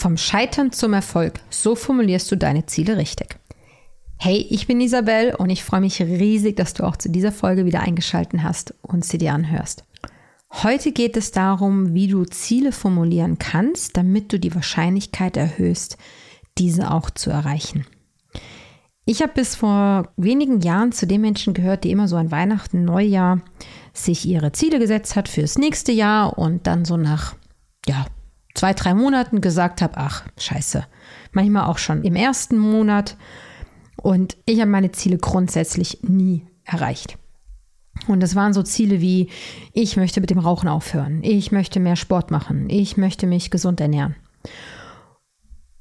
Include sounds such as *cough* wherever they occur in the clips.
Vom Scheitern zum Erfolg. So formulierst du deine Ziele richtig. Hey, ich bin Isabel und ich freue mich riesig, dass du auch zu dieser Folge wieder eingeschaltet hast und sie dir anhörst. Heute geht es darum, wie du Ziele formulieren kannst, damit du die Wahrscheinlichkeit erhöhst, diese auch zu erreichen. Ich habe bis vor wenigen Jahren zu den Menschen gehört, die immer so an Weihnachten, Neujahr sich ihre Ziele gesetzt hat fürs nächste Jahr und dann so nach ja, zwei, drei Monaten gesagt habe, ach, scheiße. Manchmal auch schon im ersten Monat. Und ich habe meine Ziele grundsätzlich nie erreicht. Und das waren so Ziele wie, ich möchte mit dem Rauchen aufhören, ich möchte mehr Sport machen, ich möchte mich gesund ernähren.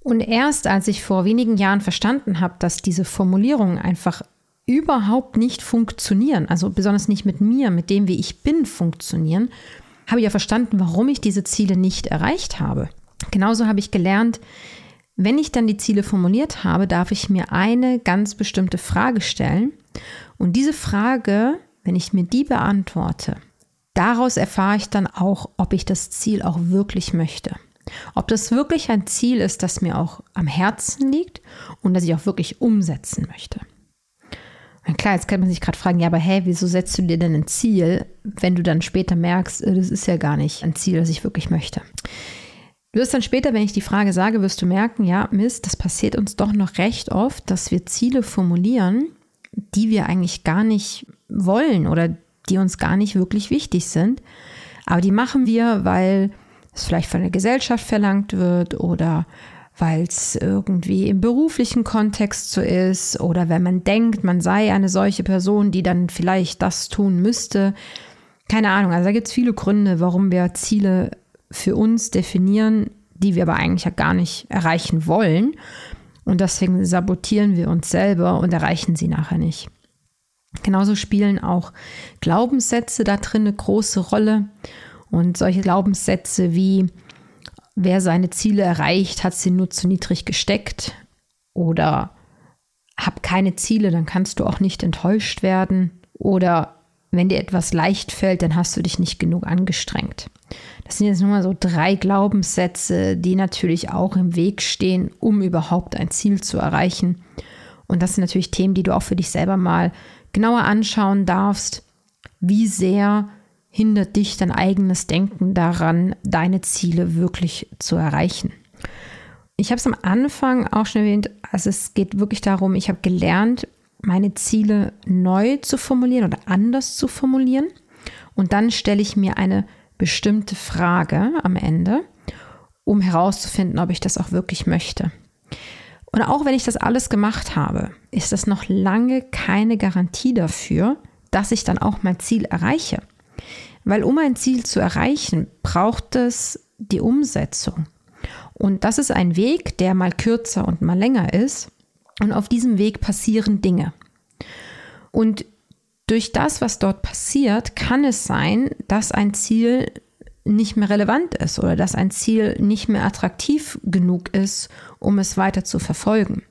Und erst als ich vor wenigen Jahren verstanden habe, dass diese Formulierungen einfach überhaupt nicht funktionieren, also besonders nicht mit mir, mit dem, wie ich bin, funktionieren, habe ja verstanden, warum ich diese Ziele nicht erreicht habe. Genauso habe ich gelernt, wenn ich dann die Ziele formuliert habe, darf ich mir eine ganz bestimmte Frage stellen. Und diese Frage, wenn ich mir die beantworte, daraus erfahre ich dann auch, ob ich das Ziel auch wirklich möchte. Ob das wirklich ein Ziel ist, das mir auch am Herzen liegt und das ich auch wirklich umsetzen möchte. Klar, jetzt kann man sich gerade fragen, ja, aber hey, wieso setzt du dir denn ein Ziel, wenn du dann später merkst, äh, das ist ja gar nicht ein Ziel, das ich wirklich möchte. Du wirst dann später, wenn ich die Frage sage, wirst du merken, ja, Mist, das passiert uns doch noch recht oft, dass wir Ziele formulieren, die wir eigentlich gar nicht wollen oder die uns gar nicht wirklich wichtig sind. Aber die machen wir, weil es vielleicht von der Gesellschaft verlangt wird oder weil es irgendwie im beruflichen Kontext so ist oder wenn man denkt, man sei eine solche Person, die dann vielleicht das tun müsste. Keine Ahnung, also da gibt es viele Gründe, warum wir Ziele für uns definieren, die wir aber eigentlich ja gar nicht erreichen wollen. Und deswegen sabotieren wir uns selber und erreichen sie nachher nicht. Genauso spielen auch Glaubenssätze da drin eine große Rolle. Und solche Glaubenssätze wie, wer seine Ziele erreicht, hat sie nur zu niedrig gesteckt oder hab keine Ziele, dann kannst du auch nicht enttäuscht werden oder wenn dir etwas leicht fällt, dann hast du dich nicht genug angestrengt. Das sind jetzt nur mal so drei Glaubenssätze, die natürlich auch im Weg stehen, um überhaupt ein Ziel zu erreichen. Und das sind natürlich Themen, die du auch für dich selber mal genauer anschauen darfst. Wie sehr hindert dich dein eigenes Denken daran, deine Ziele wirklich zu erreichen. Ich habe es am Anfang auch schon erwähnt, also es geht wirklich darum, ich habe gelernt, meine Ziele neu zu formulieren oder anders zu formulieren. Und dann stelle ich mir eine bestimmte Frage am Ende, um herauszufinden, ob ich das auch wirklich möchte. Und auch wenn ich das alles gemacht habe, ist das noch lange keine Garantie dafür, dass ich dann auch mein Ziel erreiche. Weil um ein Ziel zu erreichen, braucht es die Umsetzung. Und das ist ein Weg, der mal kürzer und mal länger ist. Und auf diesem Weg passieren Dinge. Und durch das, was dort passiert, kann es sein, dass ein Ziel nicht mehr relevant ist oder dass ein Ziel nicht mehr attraktiv genug ist, um es weiter zu verfolgen.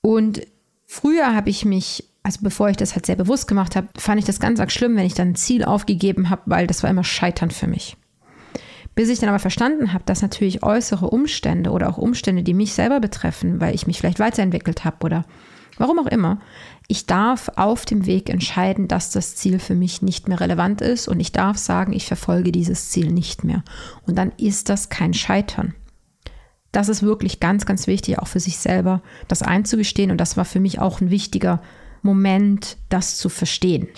Und früher habe ich mich also bevor ich das halt sehr bewusst gemacht habe, fand ich das ganz arg schlimm, wenn ich dann ein Ziel aufgegeben habe, weil das war immer Scheitern für mich. Bis ich dann aber verstanden habe, dass natürlich äußere Umstände oder auch Umstände, die mich selber betreffen, weil ich mich vielleicht weiterentwickelt habe oder warum auch immer, ich darf auf dem Weg entscheiden, dass das Ziel für mich nicht mehr relevant ist und ich darf sagen, ich verfolge dieses Ziel nicht mehr. Und dann ist das kein Scheitern. Das ist wirklich ganz, ganz wichtig, auch für sich selber, das einzugestehen. Und das war für mich auch ein wichtiger Moment, das zu verstehen.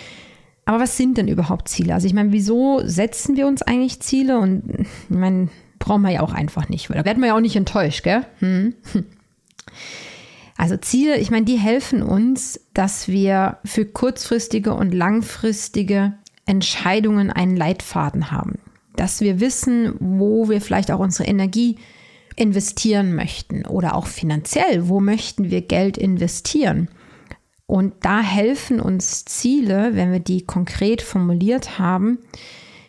Aber was sind denn überhaupt Ziele? Also ich meine, wieso setzen wir uns eigentlich Ziele? Und ich meine, brauchen wir ja auch einfach nicht, weil da werden wir ja auch nicht enttäuscht, gell? Hm. *laughs* Also Ziele, ich meine, die helfen uns, dass wir für kurzfristige und langfristige Entscheidungen einen Leitfaden haben. Dass wir wissen, wo wir vielleicht auch unsere Energie investieren möchten oder auch finanziell, wo möchten wir Geld investieren. Und da helfen uns Ziele, wenn wir die konkret formuliert haben,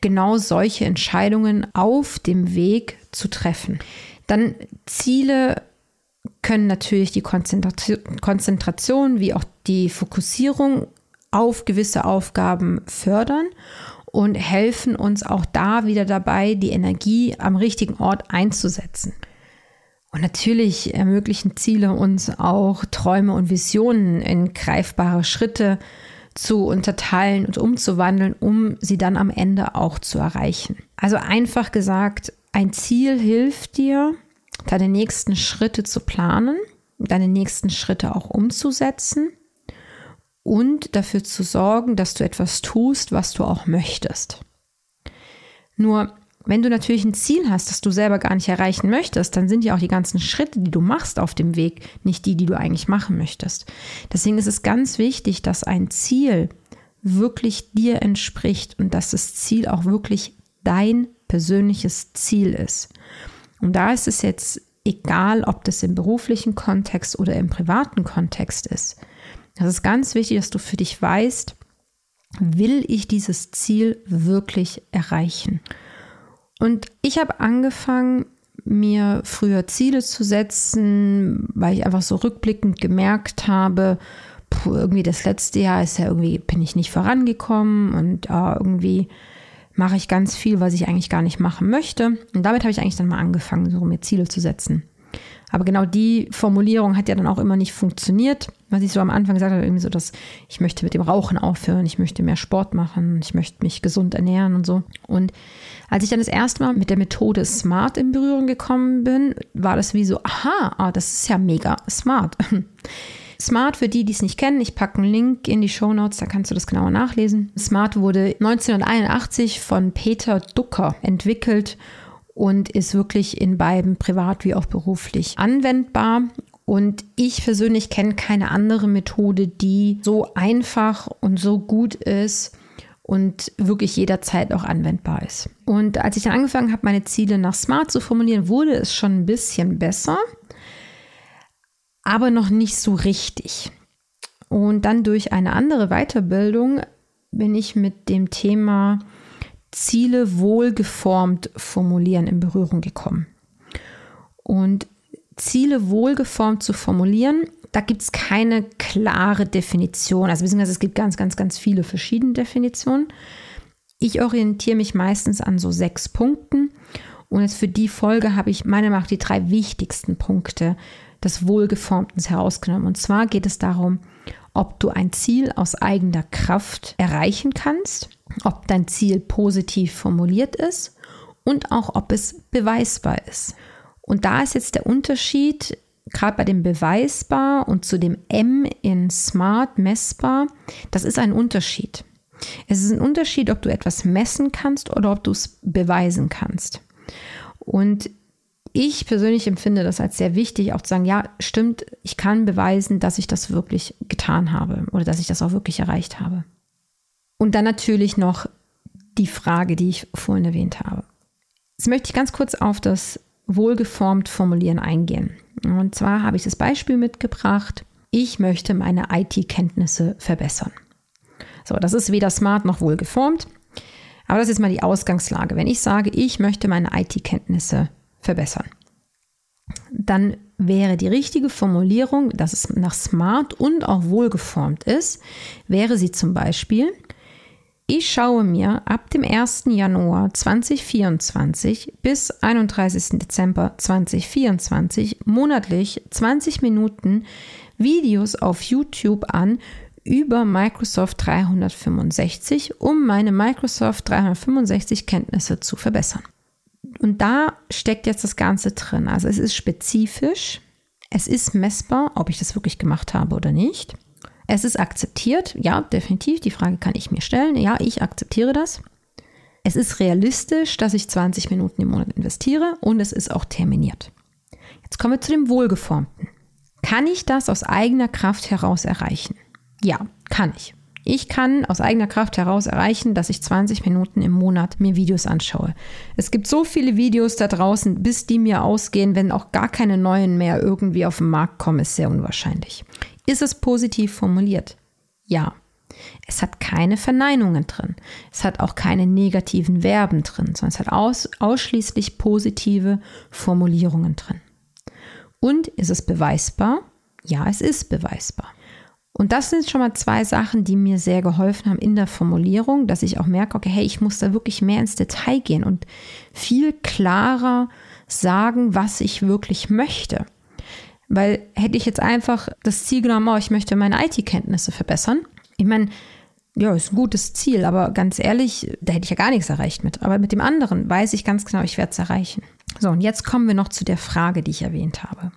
genau solche Entscheidungen auf dem Weg zu treffen. Dann Ziele können natürlich die Konzentration wie auch die Fokussierung auf gewisse Aufgaben fördern und helfen uns auch da wieder dabei, die Energie am richtigen Ort einzusetzen. Und natürlich ermöglichen Ziele uns auch Träume und Visionen in greifbare Schritte zu unterteilen und umzuwandeln, um sie dann am Ende auch zu erreichen. Also einfach gesagt, ein Ziel hilft dir, deine nächsten Schritte zu planen, deine nächsten Schritte auch umzusetzen und dafür zu sorgen, dass du etwas tust, was du auch möchtest. Nur wenn du natürlich ein Ziel hast, das du selber gar nicht erreichen möchtest, dann sind ja auch die ganzen Schritte, die du machst auf dem Weg, nicht die, die du eigentlich machen möchtest. Deswegen ist es ganz wichtig, dass ein Ziel wirklich dir entspricht und dass das Ziel auch wirklich dein persönliches Ziel ist. Und da ist es jetzt egal, ob das im beruflichen Kontext oder im privaten Kontext ist. Das ist ganz wichtig, dass du für dich weißt, will ich dieses Ziel wirklich erreichen? Und ich habe angefangen, mir früher Ziele zu setzen, weil ich einfach so rückblickend gemerkt habe, puh, irgendwie das letzte Jahr ist ja irgendwie, bin ich nicht vorangekommen und äh, irgendwie mache ich ganz viel, was ich eigentlich gar nicht machen möchte. Und damit habe ich eigentlich dann mal angefangen, so mir Ziele zu setzen. Aber genau die Formulierung hat ja dann auch immer nicht funktioniert, was ich so am Anfang gesagt habe, irgendwie so, dass ich möchte mit dem Rauchen aufhören, ich möchte mehr Sport machen, ich möchte mich gesund ernähren und so. Und als ich dann das erste Mal mit der Methode Smart in Berührung gekommen bin, war das wie so, aha, ah, das ist ja mega smart. *laughs* Smart, für die, die es nicht kennen, ich packe einen Link in die Show Notes, da kannst du das genauer nachlesen. Smart wurde 1981 von Peter Ducker entwickelt und ist wirklich in beiden privat wie auch beruflich anwendbar. Und ich persönlich kenne keine andere Methode, die so einfach und so gut ist und wirklich jederzeit auch anwendbar ist. Und als ich dann angefangen habe, meine Ziele nach Smart zu formulieren, wurde es schon ein bisschen besser, aber noch nicht so richtig. Und dann durch eine andere Weiterbildung bin ich mit dem Thema Ziele wohlgeformt formulieren in Berührung gekommen. Und Ziele wohlgeformt zu formulieren, da gibt es keine klare Definition. Also beziehungsweise es gibt ganz, ganz, ganz viele verschiedene Definitionen. Ich orientiere mich meistens an so sechs Punkten. Und jetzt für die Folge habe ich meiner Meinung nach die drei wichtigsten Punkte des Wohlgeformten herausgenommen. Und zwar geht es darum, ob du ein Ziel aus eigener Kraft erreichen kannst, ob dein Ziel positiv formuliert ist und auch ob es beweisbar ist. Und da ist jetzt der Unterschied, gerade bei dem beweisbar und zu dem M in smart messbar, das ist ein Unterschied. Es ist ein Unterschied, ob du etwas messen kannst oder ob du es beweisen kannst. Und ich persönlich empfinde das als sehr wichtig, auch zu sagen, ja, stimmt, ich kann beweisen, dass ich das wirklich getan habe oder dass ich das auch wirklich erreicht habe. Und dann natürlich noch die Frage, die ich vorhin erwähnt habe. Jetzt möchte ich ganz kurz auf das wohlgeformt formulieren eingehen. Und zwar habe ich das Beispiel mitgebracht, ich möchte meine IT-Kenntnisse verbessern. So, das ist weder smart noch wohlgeformt. Aber das ist mal die Ausgangslage. Wenn ich sage, ich möchte meine IT-Kenntnisse verbessern. Dann wäre die richtige Formulierung, dass es nach smart und auch wohlgeformt ist, wäre sie zum Beispiel, ich schaue mir ab dem 1. Januar 2024 bis 31. Dezember 2024 monatlich 20 Minuten Videos auf YouTube an über Microsoft 365, um meine Microsoft 365 Kenntnisse zu verbessern. Und da steckt jetzt das Ganze drin. Also es ist spezifisch, es ist messbar, ob ich das wirklich gemacht habe oder nicht. Es ist akzeptiert, ja, definitiv. Die Frage kann ich mir stellen. Ja, ich akzeptiere das. Es ist realistisch, dass ich 20 Minuten im Monat investiere und es ist auch terminiert. Jetzt kommen wir zu dem Wohlgeformten. Kann ich das aus eigener Kraft heraus erreichen? Ja, kann ich. Ich kann aus eigener Kraft heraus erreichen, dass ich 20 Minuten im Monat mir Videos anschaue. Es gibt so viele Videos da draußen, bis die mir ausgehen, wenn auch gar keine neuen mehr irgendwie auf den Markt kommen, ist sehr unwahrscheinlich. Ist es positiv formuliert? Ja. Es hat keine Verneinungen drin. Es hat auch keine negativen Verben drin, sondern es hat aus, ausschließlich positive Formulierungen drin. Und ist es beweisbar? Ja, es ist beweisbar. Und das sind schon mal zwei Sachen, die mir sehr geholfen haben in der Formulierung, dass ich auch merke, okay, hey, ich muss da wirklich mehr ins Detail gehen und viel klarer sagen, was ich wirklich möchte. Weil hätte ich jetzt einfach das Ziel genommen, oh, ich möchte meine IT-Kenntnisse verbessern. Ich meine, ja, ist ein gutes Ziel, aber ganz ehrlich, da hätte ich ja gar nichts erreicht mit. Aber mit dem anderen weiß ich ganz genau, ich werde es erreichen. So, und jetzt kommen wir noch zu der Frage, die ich erwähnt habe.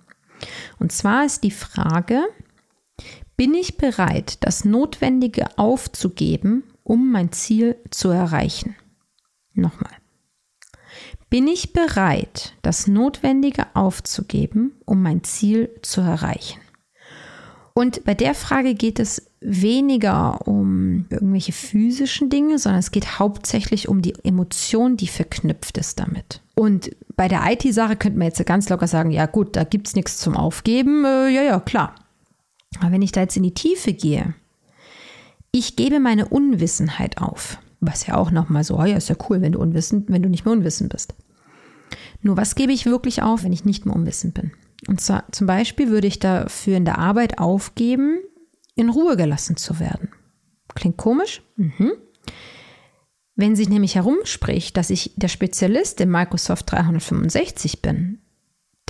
Und zwar ist die Frage, bin ich bereit, das Notwendige aufzugeben, um mein Ziel zu erreichen? Nochmal. Bin ich bereit, das Notwendige aufzugeben, um mein Ziel zu erreichen? Und bei der Frage geht es weniger um irgendwelche physischen Dinge, sondern es geht hauptsächlich um die Emotion, die verknüpft ist damit. Und bei der IT-Sache könnte man jetzt ganz locker sagen, ja gut, da gibt es nichts zum Aufgeben. Äh, ja, ja, klar. Aber wenn ich da jetzt in die Tiefe gehe, ich gebe meine Unwissenheit auf. Was ja auch nochmal so, oh ja, ist ja cool, wenn du unwissend, wenn du nicht mehr unwissend bist. Nur was gebe ich wirklich auf, wenn ich nicht mehr unwissend bin? Und zwar zum Beispiel würde ich dafür in der Arbeit aufgeben, in Ruhe gelassen zu werden. Klingt komisch? Mhm. Wenn sich nämlich herumspricht, dass ich der Spezialist in Microsoft 365 bin,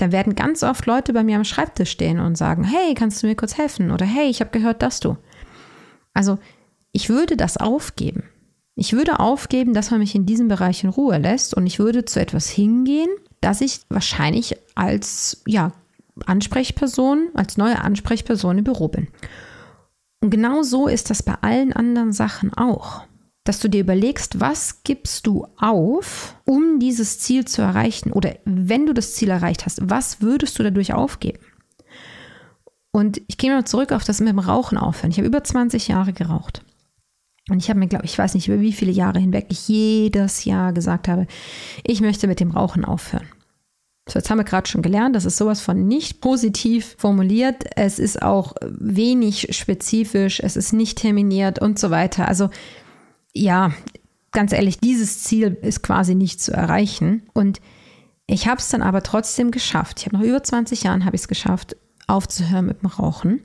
da werden ganz oft Leute bei mir am Schreibtisch stehen und sagen, hey, kannst du mir kurz helfen? Oder hey, ich habe gehört, dass du. Also ich würde das aufgeben. Ich würde aufgeben, dass man mich in diesem Bereich in Ruhe lässt und ich würde zu etwas hingehen, das ich wahrscheinlich als ja, Ansprechperson, als neue Ansprechperson im Büro bin. Und genau so ist das bei allen anderen Sachen auch dass du dir überlegst, was gibst du auf, um dieses Ziel zu erreichen? Oder wenn du das Ziel erreicht hast, was würdest du dadurch aufgeben? Und ich gehe mal zurück auf das mit dem Rauchen aufhören. Ich habe über 20 Jahre geraucht. Und ich habe mir, glaube ich, weiß nicht, über wie viele Jahre hinweg ich jedes Jahr gesagt habe, ich möchte mit dem Rauchen aufhören. So, jetzt haben wir gerade schon gelernt, das ist sowas von nicht positiv formuliert. Es ist auch wenig spezifisch, es ist nicht terminiert und so weiter. Also ja, ganz ehrlich, dieses Ziel ist quasi nicht zu erreichen. Und ich habe es dann aber trotzdem geschafft. Ich habe nach über 20 Jahren habe ich es geschafft, aufzuhören mit dem Rauchen.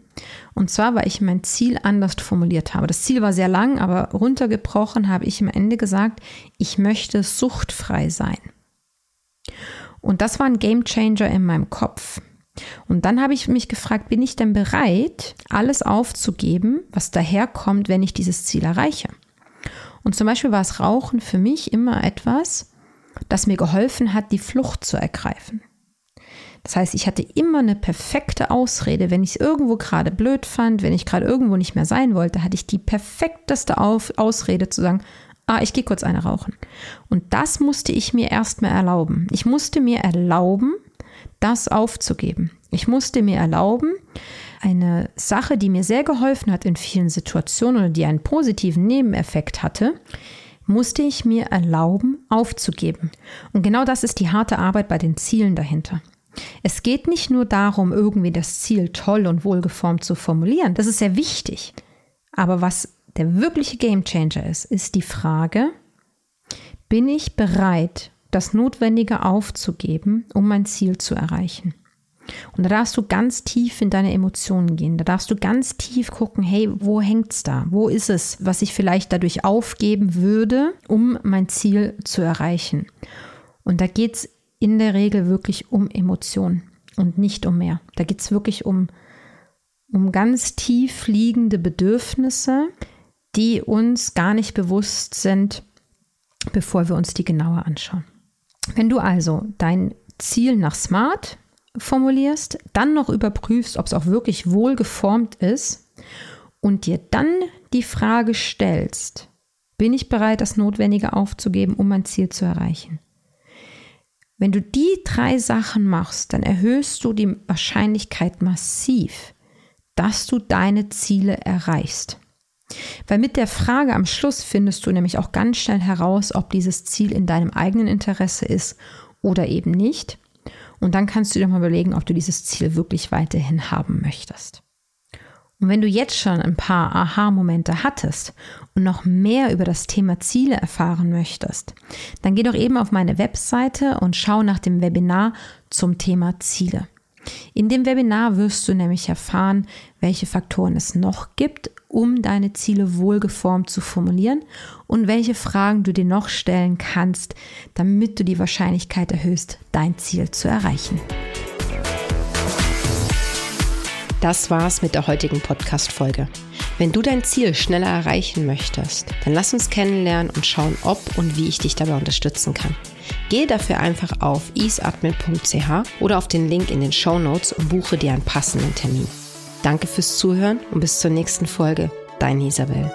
Und zwar, weil ich mein Ziel anders formuliert habe. Das Ziel war sehr lang, aber runtergebrochen habe ich am Ende gesagt, ich möchte suchtfrei sein. Und das war ein Game Changer in meinem Kopf. Und dann habe ich mich gefragt, bin ich denn bereit, alles aufzugeben, was daherkommt, wenn ich dieses Ziel erreiche? Und zum Beispiel war es Rauchen für mich immer etwas, das mir geholfen hat, die Flucht zu ergreifen. Das heißt, ich hatte immer eine perfekte Ausrede. Wenn ich es irgendwo gerade blöd fand, wenn ich gerade irgendwo nicht mehr sein wollte, hatte ich die perfekteste Auf Ausrede zu sagen, ah, ich gehe kurz eine rauchen. Und das musste ich mir erstmal erlauben. Ich musste mir erlauben, das aufzugeben. Ich musste mir erlauben, eine Sache, die mir sehr geholfen hat in vielen Situationen oder die einen positiven Nebeneffekt hatte, musste ich mir erlauben, aufzugeben. Und genau das ist die harte Arbeit bei den Zielen dahinter. Es geht nicht nur darum, irgendwie das Ziel toll und wohlgeformt zu formulieren. Das ist sehr wichtig. Aber was der wirkliche Gamechanger ist, ist die Frage, bin ich bereit, das Notwendige aufzugeben, um mein Ziel zu erreichen? Und da darfst du ganz tief in deine Emotionen gehen. Da darfst du ganz tief gucken, hey, wo hängt's da? Wo ist es, was ich vielleicht dadurch aufgeben würde, um mein Ziel zu erreichen? Und da geht's in der Regel wirklich um Emotionen und nicht um mehr. Da geht's wirklich um, um ganz tief liegende Bedürfnisse, die uns gar nicht bewusst sind, bevor wir uns die genauer anschauen. Wenn du also dein Ziel nach Smart formulierst, dann noch überprüfst, ob es auch wirklich wohl geformt ist und dir dann die Frage stellst, bin ich bereit, das Notwendige aufzugeben, um mein Ziel zu erreichen? Wenn du die drei Sachen machst, dann erhöhst du die Wahrscheinlichkeit massiv, dass du deine Ziele erreichst. Weil mit der Frage am Schluss findest du nämlich auch ganz schnell heraus, ob dieses Ziel in deinem eigenen Interesse ist oder eben nicht. Und dann kannst du dir mal überlegen, ob du dieses Ziel wirklich weiterhin haben möchtest. Und wenn du jetzt schon ein paar Aha-Momente hattest und noch mehr über das Thema Ziele erfahren möchtest, dann geh doch eben auf meine Webseite und schau nach dem Webinar zum Thema Ziele. In dem Webinar wirst du nämlich erfahren, welche Faktoren es noch gibt, um deine Ziele wohlgeformt zu formulieren und welche Fragen du dir noch stellen kannst, damit du die Wahrscheinlichkeit erhöhst, dein Ziel zu erreichen. Das war's mit der heutigen Podcast-Folge. Wenn du dein Ziel schneller erreichen möchtest, dann lass uns kennenlernen und schauen, ob und wie ich dich dabei unterstützen kann. Gehe dafür einfach auf easeadmin.ch oder auf den Link in den Show Notes und buche dir einen passenden Termin. Danke fürs Zuhören und bis zur nächsten Folge. Deine Isabel.